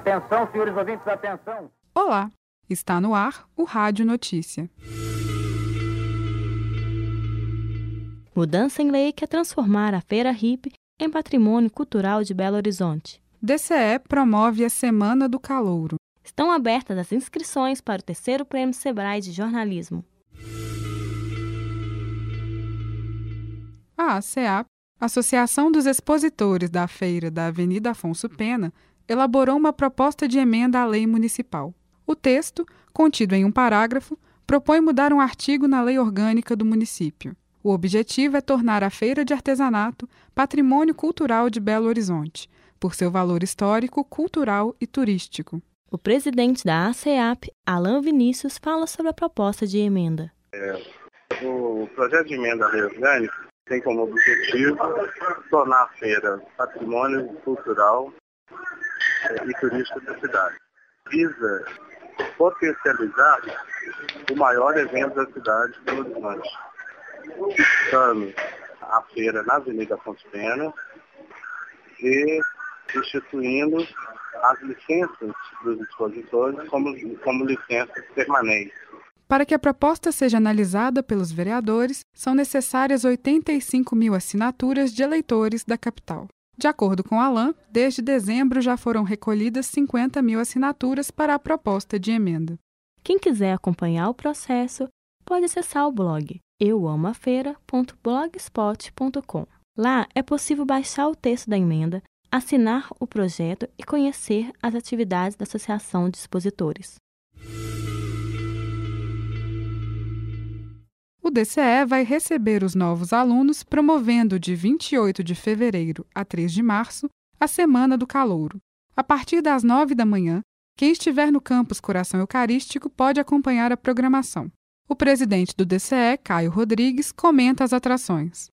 Atenção, senhores ouvintes, atenção. Olá, está no ar o Rádio Notícia. Mudança em lei quer transformar a Feira Hip em patrimônio cultural de Belo Horizonte. DCE promove a Semana do Calouro. Estão abertas as inscrições para o terceiro Prêmio Sebrae de Jornalismo. A ACEAP, Associação dos Expositores da Feira da Avenida Afonso Pena, elaborou uma proposta de emenda à lei municipal. O texto, contido em um parágrafo, propõe mudar um artigo na lei orgânica do município. O objetivo é tornar a Feira de Artesanato patrimônio cultural de Belo Horizonte, por seu valor histórico, cultural e turístico. O presidente da ACEAP, Alain Vinícius, fala sobre a proposta de emenda. É, o projeto de emenda à lei orgânica tem como objetivo tornar a feira patrimônio cultural e turístico da cidade. Visa potencializar o maior evento da cidade de Belo Horizonte, a feira na Avenida Fonte Pena e instituindo as licenças dos expositores como, como licenças permanentes. Para que a proposta seja analisada pelos vereadores, são necessárias 85 mil assinaturas de eleitores da capital. De acordo com Alain, desde dezembro já foram recolhidas 50 mil assinaturas para a proposta de emenda. Quem quiser acompanhar o processo pode acessar o blog euamafeira.blogspot.com. Lá é possível baixar o texto da emenda, assinar o projeto e conhecer as atividades da Associação de Expositores. O DCE vai receber os novos alunos, promovendo de 28 de fevereiro a 3 de março a Semana do Calouro. A partir das 9 da manhã, quem estiver no campus Coração Eucarístico pode acompanhar a programação. O presidente do DCE, Caio Rodrigues, comenta as atrações.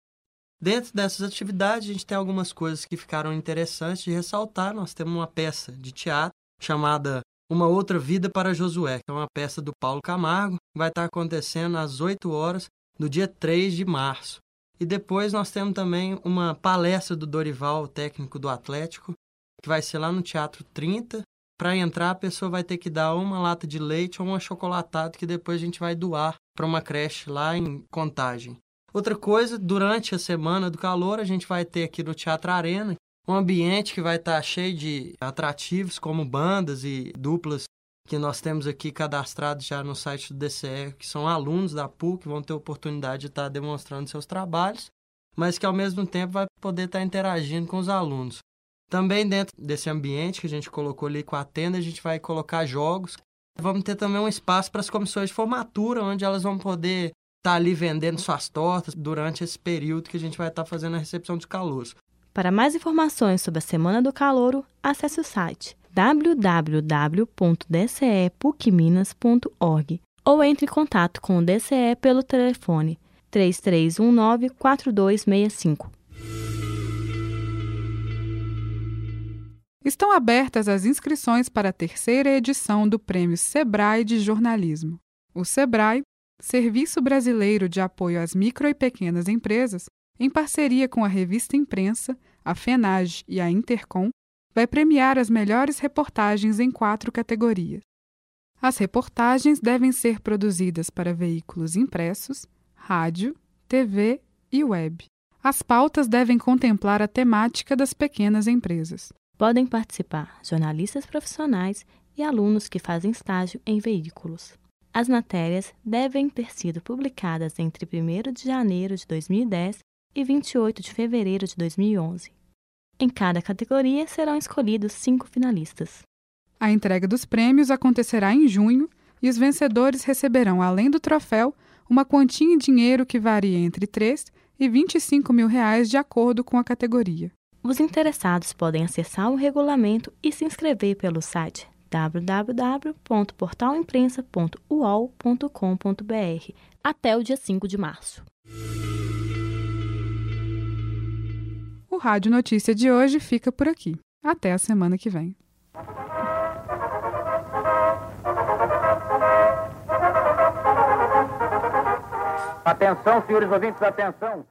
Dentro dessas atividades, a gente tem algumas coisas que ficaram interessantes de ressaltar. Nós temos uma peça de teatro chamada uma Outra Vida para Josué, que é uma peça do Paulo Camargo, vai estar acontecendo às 8 horas do dia 3 de março. E depois nós temos também uma palestra do Dorival, técnico do Atlético, que vai ser lá no Teatro 30. Para entrar, a pessoa vai ter que dar uma lata de leite ou uma chocolatada que depois a gente vai doar para uma creche lá em Contagem. Outra coisa, durante a semana do calor, a gente vai ter aqui no Teatro Arena um ambiente que vai estar tá cheio de atrativos como bandas e duplas que nós temos aqui cadastrados já no site do DCE, que são alunos da PUC, que vão ter oportunidade de estar tá demonstrando seus trabalhos, mas que ao mesmo tempo vai poder estar tá interagindo com os alunos. Também dentro desse ambiente que a gente colocou ali com a tenda, a gente vai colocar jogos. Vamos ter também um espaço para as comissões de formatura, onde elas vão poder estar ali vendendo suas tortas durante esse período que a gente vai estar fazendo a recepção de calouros. Para mais informações sobre a Semana do Calouro, acesse o site www.dcepucminas.org ou entre em contato com o DCE pelo telefone 3319-4265. Estão abertas as inscrições para a terceira edição do Prêmio Sebrae de Jornalismo. O Sebrae, Serviço Brasileiro de Apoio às Micro e Pequenas Empresas, em parceria com a revista Imprensa, a FENAGE e a Intercom, vai premiar as melhores reportagens em quatro categorias. As reportagens devem ser produzidas para veículos impressos, rádio, TV e web. As pautas devem contemplar a temática das pequenas empresas. Podem participar jornalistas profissionais e alunos que fazem estágio em veículos. As matérias devem ter sido publicadas entre 1 de janeiro de 2010 e 28 de fevereiro de 2011. Em cada categoria serão escolhidos cinco finalistas. A entrega dos prêmios acontecerá em junho e os vencedores receberão, além do troféu, uma quantia em dinheiro que varia entre 3 e 25 mil reais de acordo com a categoria. Os interessados podem acessar o regulamento e se inscrever pelo site www.portalimprensa.uol.com.br até o dia 5 de março. O Rádio Notícia de hoje fica por aqui. Até a semana que vem. Atenção, senhores ouvintes, atenção.